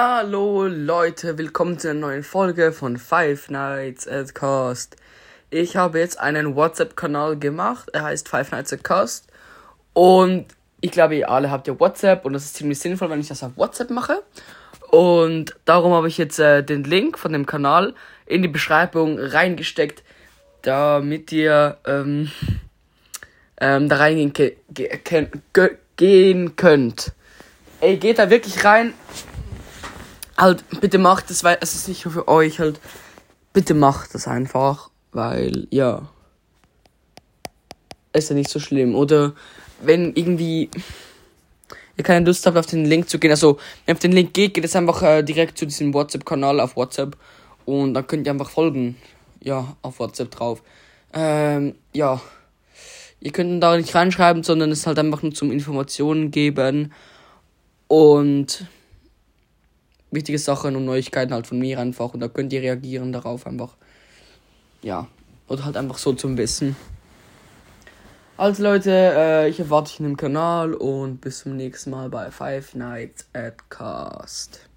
Hallo Leute, willkommen zu einer neuen Folge von Five Nights at Cast. Ich habe jetzt einen WhatsApp-Kanal gemacht, er heißt Five Nights at Cast. Und ich glaube, ihr alle habt ja WhatsApp und das ist ziemlich sinnvoll, wenn ich das auf WhatsApp mache. Und darum habe ich jetzt äh, den Link von dem Kanal in die Beschreibung reingesteckt, damit ihr ähm, ähm, da reingehen ge ge gehen könnt. Ey, geht da wirklich rein. Halt, bitte macht das, weil es ist nicht nur für euch, halt. Bitte macht das einfach, weil, ja. Ist ja nicht so schlimm. Oder wenn irgendwie ihr keine Lust habt, auf den Link zu gehen, also, wenn ihr auf den Link geht, geht es einfach äh, direkt zu diesem WhatsApp-Kanal auf WhatsApp. Und dann könnt ihr einfach folgen. Ja, auf WhatsApp drauf. Ähm, ja. Ihr könnt da nicht reinschreiben, sondern es halt einfach nur zum Informationen geben. Und wichtige Sachen und Neuigkeiten halt von mir einfach. Und da könnt ihr reagieren darauf einfach. Ja. Oder halt einfach so zum Wissen. Also Leute, äh, ich erwarte euch in dem Kanal und bis zum nächsten Mal bei Five Nights at Cast.